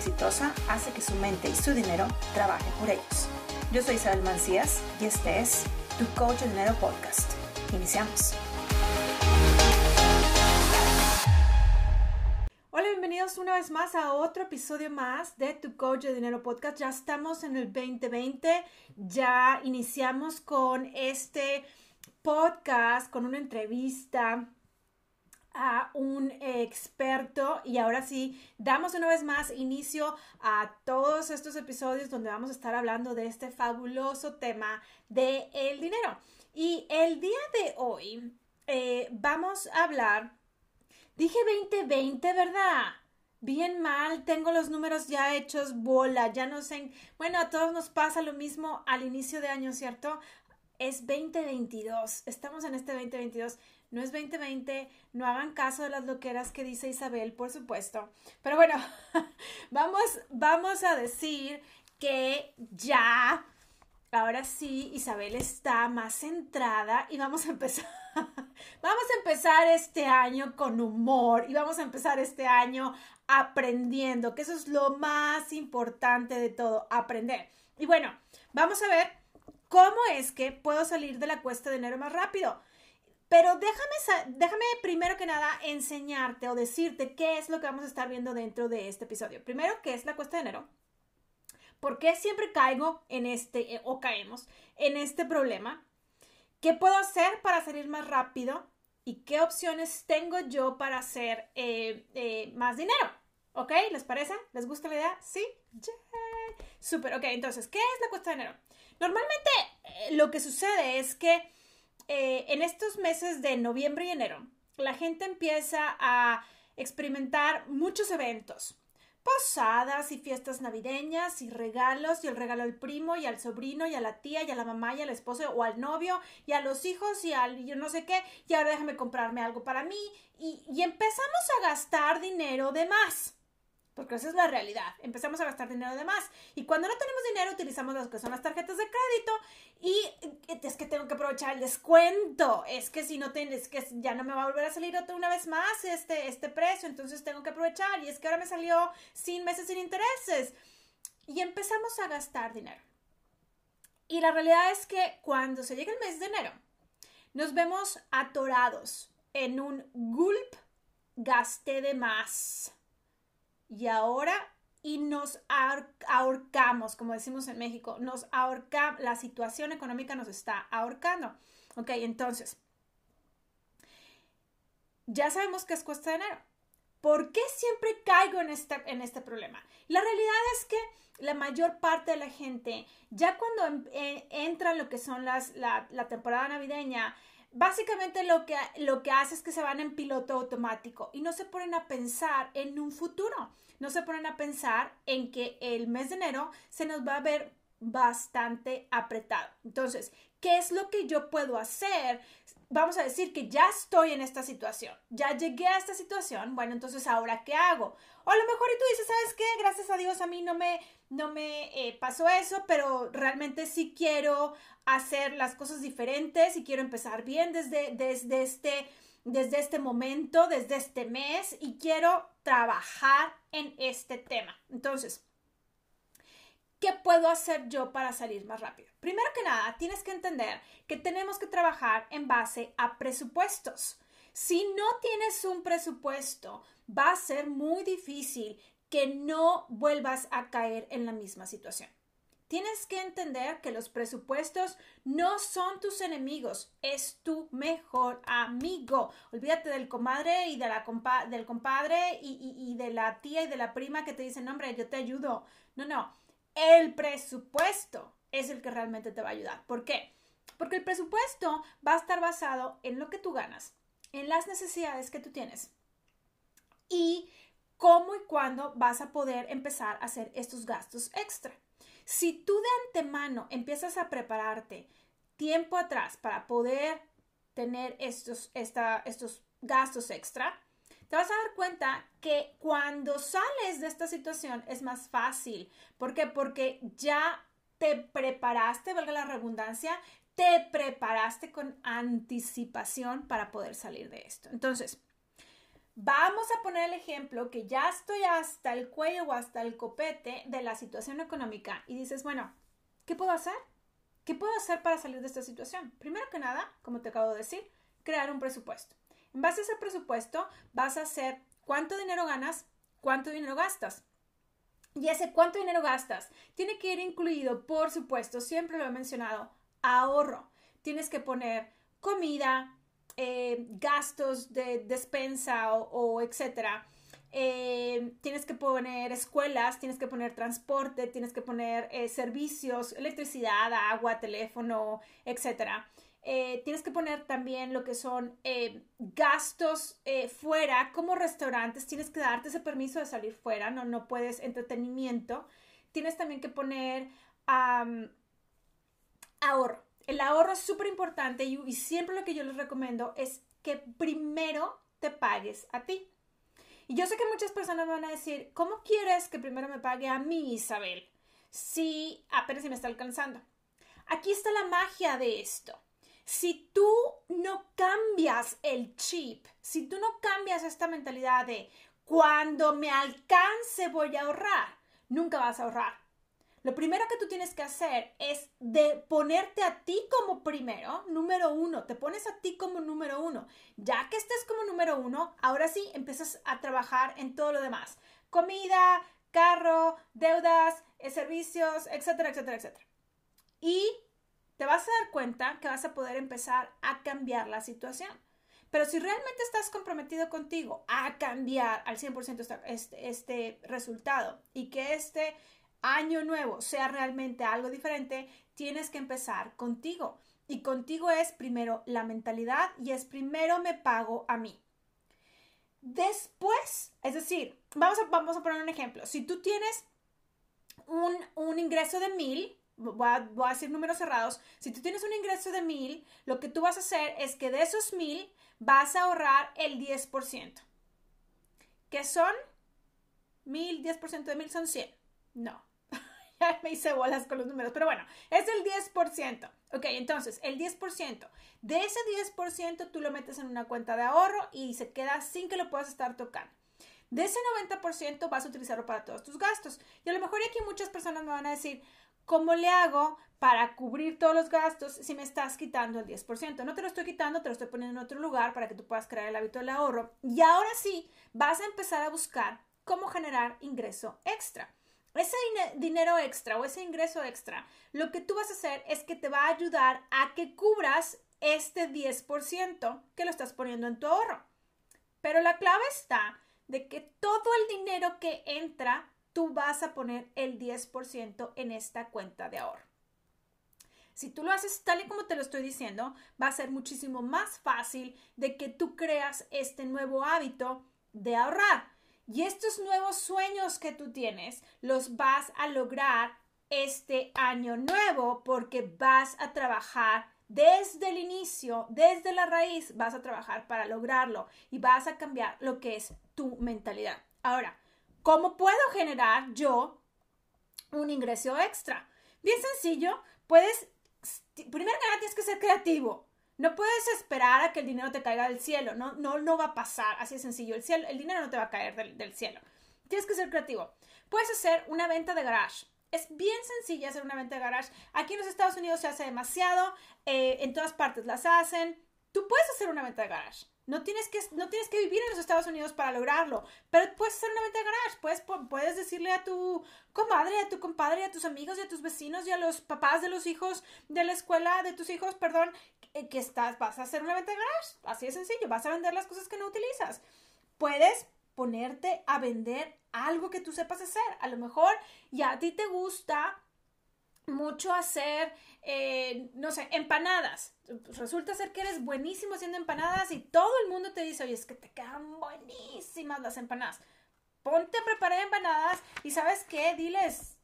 exitosa hace que su mente y su dinero trabajen por ellos. Yo soy Isabel Mancías y este es Tu Coach de Dinero Podcast. Iniciamos. Hola, bienvenidos una vez más a otro episodio más de Tu Coach de Dinero Podcast. Ya estamos en el 2020, ya iniciamos con este podcast, con una entrevista a un experto. Y ahora sí damos una vez más inicio a todos estos episodios donde vamos a estar hablando de este fabuloso tema de el dinero. Y el día de hoy eh, vamos a hablar dije 2020 verdad bien mal, tengo los números ya hechos bola, ya no sé, bueno, a todos nos pasa lo mismo al inicio de año, ¿cierto? Es 2022, estamos en este 2022 no es 2020, no hagan caso de las loqueras que dice Isabel, por supuesto. Pero bueno, vamos, vamos a decir que ya, ahora sí, Isabel está más centrada y vamos a empezar. Vamos a empezar este año con humor y vamos a empezar este año aprendiendo, que eso es lo más importante de todo, aprender. Y bueno, vamos a ver cómo es que puedo salir de la cuesta de enero más rápido. Pero déjame, déjame primero que nada enseñarte o decirte qué es lo que vamos a estar viendo dentro de este episodio. Primero, ¿qué es la cuesta de enero? ¿Por qué siempre caigo en este eh, o caemos en este problema? ¿Qué puedo hacer para salir más rápido? ¿Y qué opciones tengo yo para hacer eh, eh, más dinero? ¿Ok? ¿Les parece? ¿Les gusta la idea? ¿Sí? Yeah. Súper. Ok, entonces, ¿qué es la cuesta de enero? Normalmente lo que sucede es que eh, en estos meses de noviembre y enero, la gente empieza a experimentar muchos eventos. Posadas y fiestas navideñas y regalos y el regalo al primo y al sobrino y a la tía y a la mamá y al esposo o al novio y a los hijos y al yo no sé qué y ahora déjame comprarme algo para mí y, y empezamos a gastar dinero de más porque esa es la realidad. Empezamos a gastar dinero de más. Y cuando no tenemos dinero, utilizamos las que son las tarjetas de crédito. Y es que tengo que aprovechar el descuento. Es que si no tienes, que ya no me va a volver a salir otra una vez más este, este precio. Entonces tengo que aprovechar. Y es que ahora me salió sin meses sin intereses. Y empezamos a gastar dinero. Y la realidad es que cuando se llega el mes de enero, nos vemos atorados en un gulp gasté de más y ahora y nos ahorcamos, como decimos en México, nos ahorcamos, la situación económica nos está ahorcando. Ok, entonces, ya sabemos que es cuesta de enero. ¿Por qué siempre caigo en este, en este problema? La realidad es que la mayor parte de la gente, ya cuando em, eh, entra lo que son las, la, la temporada navideña, básicamente lo que, lo que hace es que se van en piloto automático y no se ponen a pensar en un futuro, no se ponen a pensar en que el mes de enero se nos va a ver bastante apretado. Entonces, ¿qué es lo que yo puedo hacer? Vamos a decir que ya estoy en esta situación, ya llegué a esta situación, bueno, entonces ahora ¿qué hago? A lo mejor y tú dices, ¿sabes qué? Gracias a Dios a mí no me, no me eh, pasó eso, pero realmente sí quiero hacer las cosas diferentes y quiero empezar bien desde, desde, este, desde este momento, desde este mes y quiero trabajar en este tema. Entonces, ¿qué puedo hacer yo para salir más rápido? Primero que nada, tienes que entender que tenemos que trabajar en base a presupuestos. Si no tienes un presupuesto, va a ser muy difícil que no vuelvas a caer en la misma situación. Tienes que entender que los presupuestos no son tus enemigos, es tu mejor amigo. Olvídate del comadre y de la del compadre y, y de la tía y de la prima que te dicen, hombre, yo te ayudo. No, no, el presupuesto es el que realmente te va a ayudar. ¿Por qué? Porque el presupuesto va a estar basado en lo que tú ganas, en las necesidades que tú tienes y cómo y cuándo vas a poder empezar a hacer estos gastos extra. Si tú de antemano empiezas a prepararte tiempo atrás para poder tener estos, estos gastos extra, te vas a dar cuenta que cuando sales de esta situación es más fácil. ¿Por qué? Porque ya te preparaste, valga la redundancia, te preparaste con anticipación para poder salir de esto. Entonces, Vamos a poner el ejemplo que ya estoy hasta el cuello o hasta el copete de la situación económica y dices, bueno, ¿qué puedo hacer? ¿Qué puedo hacer para salir de esta situación? Primero que nada, como te acabo de decir, crear un presupuesto. En base a ese presupuesto vas a hacer cuánto dinero ganas, cuánto dinero gastas. Y ese cuánto dinero gastas tiene que ir incluido, por supuesto, siempre lo he mencionado, ahorro. Tienes que poner comida, eh, gastos de despensa o, etcétera. Eh, tienes que poner escuelas, tienes que poner transporte, tienes que poner eh, servicios, electricidad, agua, teléfono, etcétera. tienes que poner también lo que son gastos fuera, como restaurantes, tienes que darte ese permiso de salir fuera, no, no puedes entretenimiento. Tienes también que poner ahorro el ahorro es súper importante y, siempre lo que yo les recomiendo es que primero te pagues a ti. Y yo sé que muchas personas van a decir, ¿cómo quieres que primero me pague a mí, Isabel? Si apenas me está alcanzando. Aquí está la magia de esto. Si tú no cambias el chip, si tú no cambias esta mentalidad de cuando me alcance voy a ahorrar, nunca vas a ahorrar. Lo primero que tú tienes que hacer es de ponerte a ti como primero, número uno, te pones a ti como número uno. Ya que estés como número uno, ahora sí empiezas a trabajar en todo lo demás. Comida, carro, deudas, eh, servicios, etcétera, etcétera, etcétera. Y te vas a dar cuenta que vas a poder empezar a cambiar la situación. Pero si realmente estás comprometido contigo a cambiar al 100% este, este resultado y que este año nuevo sea realmente algo diferente, tienes que empezar contigo. Y contigo es primero la mentalidad y es primero me pago a mí. Después, es decir, vamos a, vamos a poner un ejemplo. Si tú tienes un, ingreso de mil, voy a, voy a, decir números cerrados, si tú tienes un ingreso de mil, lo que tú vas a hacer es que de esos mil vas a ahorrar el 10%. ¿Qué son? Mil, 10% de mil son 100. No, me hice bolas con los números, pero bueno, es el 10%. Ok, entonces, el 10%. De ese 10% tú lo metes en una cuenta de ahorro y se queda sin que lo puedas estar tocando. De ese 90% vas a utilizarlo para todos tus gastos. Y a lo mejor aquí muchas personas me van a decir, ¿cómo le hago para cubrir todos los gastos si me estás quitando el 10%? No te lo estoy quitando, te lo estoy poniendo en otro lugar para que tú puedas crear el hábito del ahorro. Y ahora sí, vas a empezar a buscar cómo generar ingreso extra ese dinero extra o ese ingreso extra, lo que tú vas a hacer es que te va a ayudar a que cubras este 10% que lo estás poniendo en tu ahorro. Pero la clave está de que todo el dinero que entra, tú vas a poner el 10% en esta cuenta de ahorro. Si tú lo haces tal y como te lo estoy diciendo, va a ser muchísimo más fácil de que tú creas este nuevo hábito de ahorrar. Y estos nuevos sueños que tú tienes los vas a lograr este año nuevo porque vas a trabajar desde el inicio, desde la raíz, vas a trabajar para lograrlo y vas a cambiar lo que es tu mentalidad. Ahora, ¿cómo puedo generar yo un ingreso extra? Bien sencillo, puedes, primero que tienes que ser creativo. No puedes esperar a que el dinero te caiga del cielo, no, no, no va a pasar, así de sencillo. El, cielo, el dinero no te va a caer del, cielo. Tienes que ser creativo. Puedes hacer una venta de garage. Es bien sencilla hacer una venta de garage. Aquí en los Estados Unidos se hace demasiado, eh, en todas partes las hacen. Tú puedes hacer una venta de garage. No tienes, que, no tienes que vivir en los Estados Unidos para lograrlo, pero puedes hacer una venta de garage. Puedes, puedes decirle a tu comadre, a tu compadre, a tus amigos y a tus vecinos y a los papás de los hijos de la escuela de tus hijos, perdón, eh, que estás, vas a hacer una venta de garage. Así de sencillo, vas a vender las cosas que no utilizas. Puedes ponerte a vender algo que tú sepas hacer. A lo mejor ya a ti te gusta mucho hacer, eh, no sé, empanadas. Resulta ser que eres buenísimo haciendo empanadas y todo el mundo te dice, oye, es que te quedan buenísimas las empanadas. Ponte a preparar empanadas y sabes qué, diles,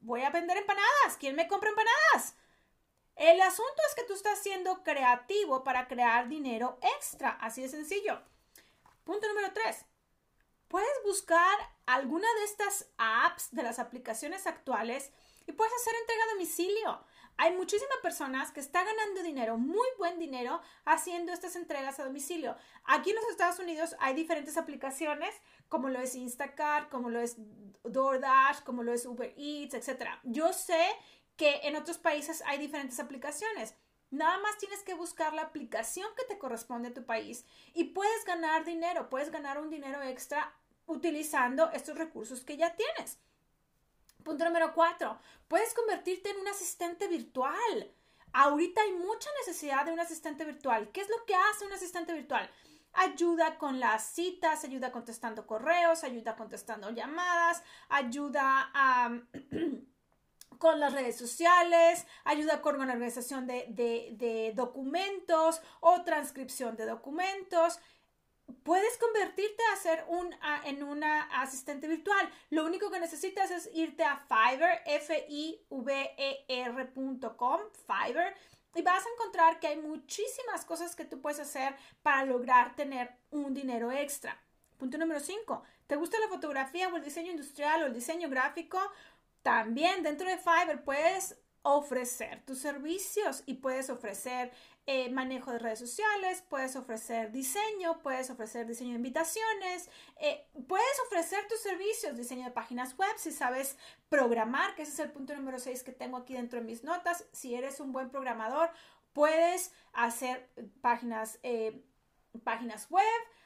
voy a vender empanadas. ¿Quién me compra empanadas? El asunto es que tú estás siendo creativo para crear dinero extra, así de sencillo. Punto número tres. Puedes buscar alguna de estas apps de las aplicaciones actuales y puedes hacer entrega a domicilio. hay muchísimas personas que están ganando dinero, muy buen dinero, haciendo estas entregas a domicilio. Aquí en los Estados Unidos hay diferentes aplicaciones, como lo es Instacart, como lo es DoorDash, como lo es Uber Eats, etc. Yo sé que en otros países hay diferentes aplicaciones. Nada más tienes que buscar la aplicación que te corresponde a tu país y puedes ganar dinero, puedes ganar un dinero extra utilizando estos recursos que ya tienes. Punto número cuatro, puedes convertirte en un asistente virtual. Ahorita hay mucha necesidad de un asistente virtual. ¿Qué es lo que hace un asistente virtual? Ayuda con las citas, ayuda contestando correos, ayuda contestando llamadas, ayuda con las redes sociales, ayuda con la organización de, de documentos o transcripción de documentos puedes convertirte a ser un, en una asistente virtual. Lo único que necesitas es irte a Fiverr, F-I-V-E-R.com, Fiverr, y vas a encontrar que hay muchísimas cosas que tú puedes hacer para lograr tener un dinero extra. Punto número 5. ¿Te gusta la fotografía o el diseño industrial o el diseño gráfico? También dentro de Fiverr puedes ofrecer tus servicios y puedes ofrecer eh, manejo de redes sociales, puedes ofrecer diseño, puedes ofrecer diseño de invitaciones, eh, puedes ofrecer tus servicios, diseño de páginas web, si sabes programar, que ese es el punto número 6 que tengo aquí dentro de mis notas, si eres un buen programador, puedes hacer páginas, eh, páginas web,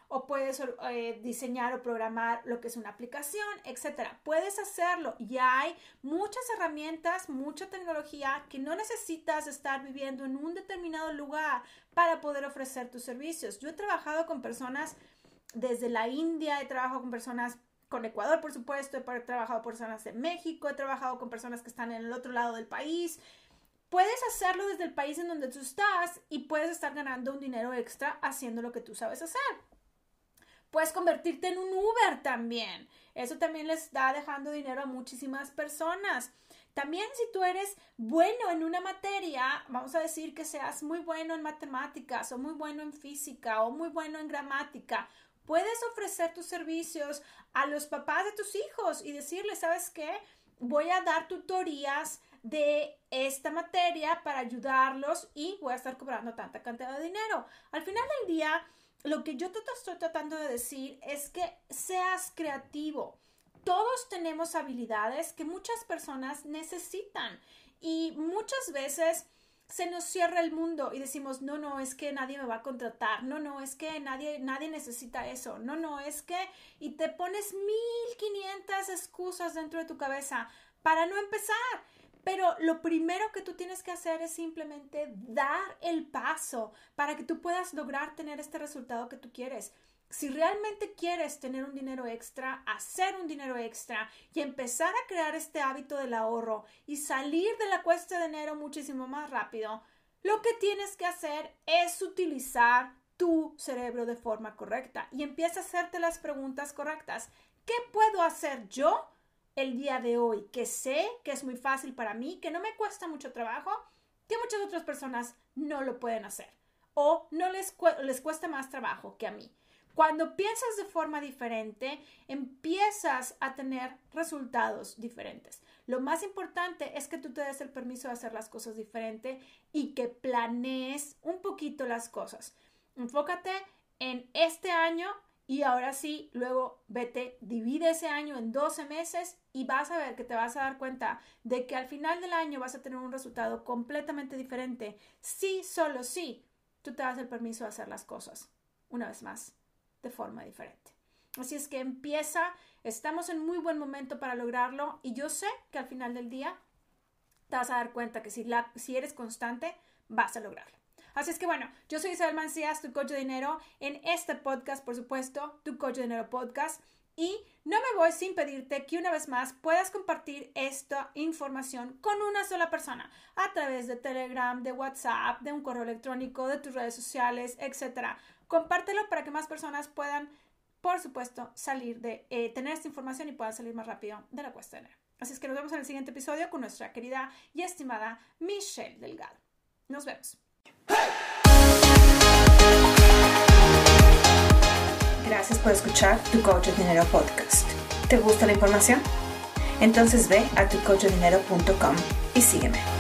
o puedes eh, diseñar o programar lo que es una aplicación, etcétera. Puedes hacerlo. Ya hay muchas herramientas, mucha tecnología que no necesitas estar viviendo en un determinado lugar para poder ofrecer tus servicios. Yo he trabajado con personas desde la India, he trabajado con personas con Ecuador, por supuesto, he trabajado con personas de México, he trabajado con personas que están en el otro lado del país. Puedes hacerlo desde el país en donde tú estás y puedes estar ganando un dinero extra haciendo lo que tú sabes hacer. Puedes convertirte en un Uber también. Eso también les está dejando dinero a muchísimas personas. También si tú eres bueno en una materia, vamos a decir que seas muy bueno en matemáticas o muy bueno en física o muy bueno en gramática, puedes ofrecer tus servicios a los papás de tus hijos y decirles, ¿sabes qué? Voy a dar tutorías de esta materia para ayudarlos y voy a estar cobrando tanta cantidad de dinero. Al final del día, lo que yo te estoy tratando de decir es que seas creativo. Todos tenemos habilidades que muchas personas necesitan y muchas veces se nos cierra el mundo y decimos, no, no, es que nadie me va a contratar, no, no, es que nadie, nadie necesita eso, no, no, es que, y te pones 1500 excusas dentro de tu cabeza para no empezar. Pero lo primero que tú tienes que hacer es simplemente dar el paso para que tú puedas lograr tener este resultado que tú quieres. Si realmente quieres tener un dinero extra, hacer un dinero extra y empezar a crear este hábito del ahorro y salir de la cuesta de enero muchísimo más rápido, lo que tienes que hacer es utilizar tu cerebro de forma correcta y empieza a hacerte las preguntas correctas. ¿Qué puedo hacer yo el día de hoy, que sé que es muy fácil para mí, que no me cuesta mucho trabajo, que muchas otras personas no lo pueden hacer o no les, les cuesta más trabajo que a mí. Cuando piensas de forma diferente, empiezas a tener resultados diferentes. Lo más importante es que tú te des el permiso de hacer las cosas diferente y que planees un poquito las cosas. Enfócate en este año y ahora sí, luego vete, divide ese año en 12 meses y vas a ver que te vas a dar cuenta de que al final del año vas a tener un resultado completamente diferente. Sí, solo sí, tú te das el permiso de hacer las cosas, una vez más, de forma diferente. Así es que empieza, estamos en muy buen momento para lograrlo y yo sé que al final del día te vas a dar cuenta que si, si eres constante, vas a lograrlo. Así es que bueno, yo soy Isabel Mancías, tu coach de dinero, en este podcast, por supuesto, tu coach de dinero podcast. Y no me voy sin pedirte que una vez más puedas compartir esta información con una sola persona a través de Telegram, de WhatsApp, de un correo electrónico, de tus redes sociales, etc. Compártelo para que más personas puedan, por supuesto, salir de eh, tener esta información y puedan salir más rápido de la enero. Así es que nos vemos en el siguiente episodio con nuestra querida y estimada Michelle Delgado. Nos vemos. Gracias por escuchar Tu Coach de Dinero Podcast. ¿Te gusta la información? Entonces ve a tucoachdinero.com y sígueme.